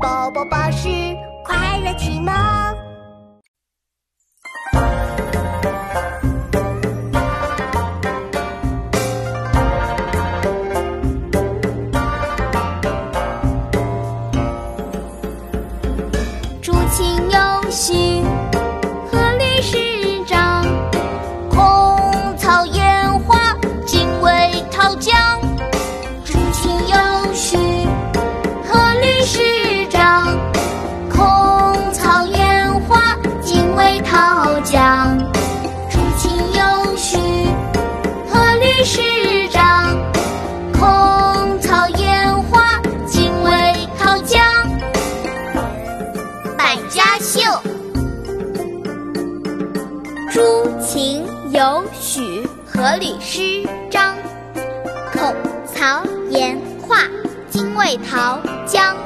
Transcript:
宝宝巴士快乐启蒙。竹琴有序，卫讨将。竹琴有序，鹤立石张，空草烟花，精卫讨将。百家姓：竹琴有序，鹤立石张，空草烟花，精卫讨将。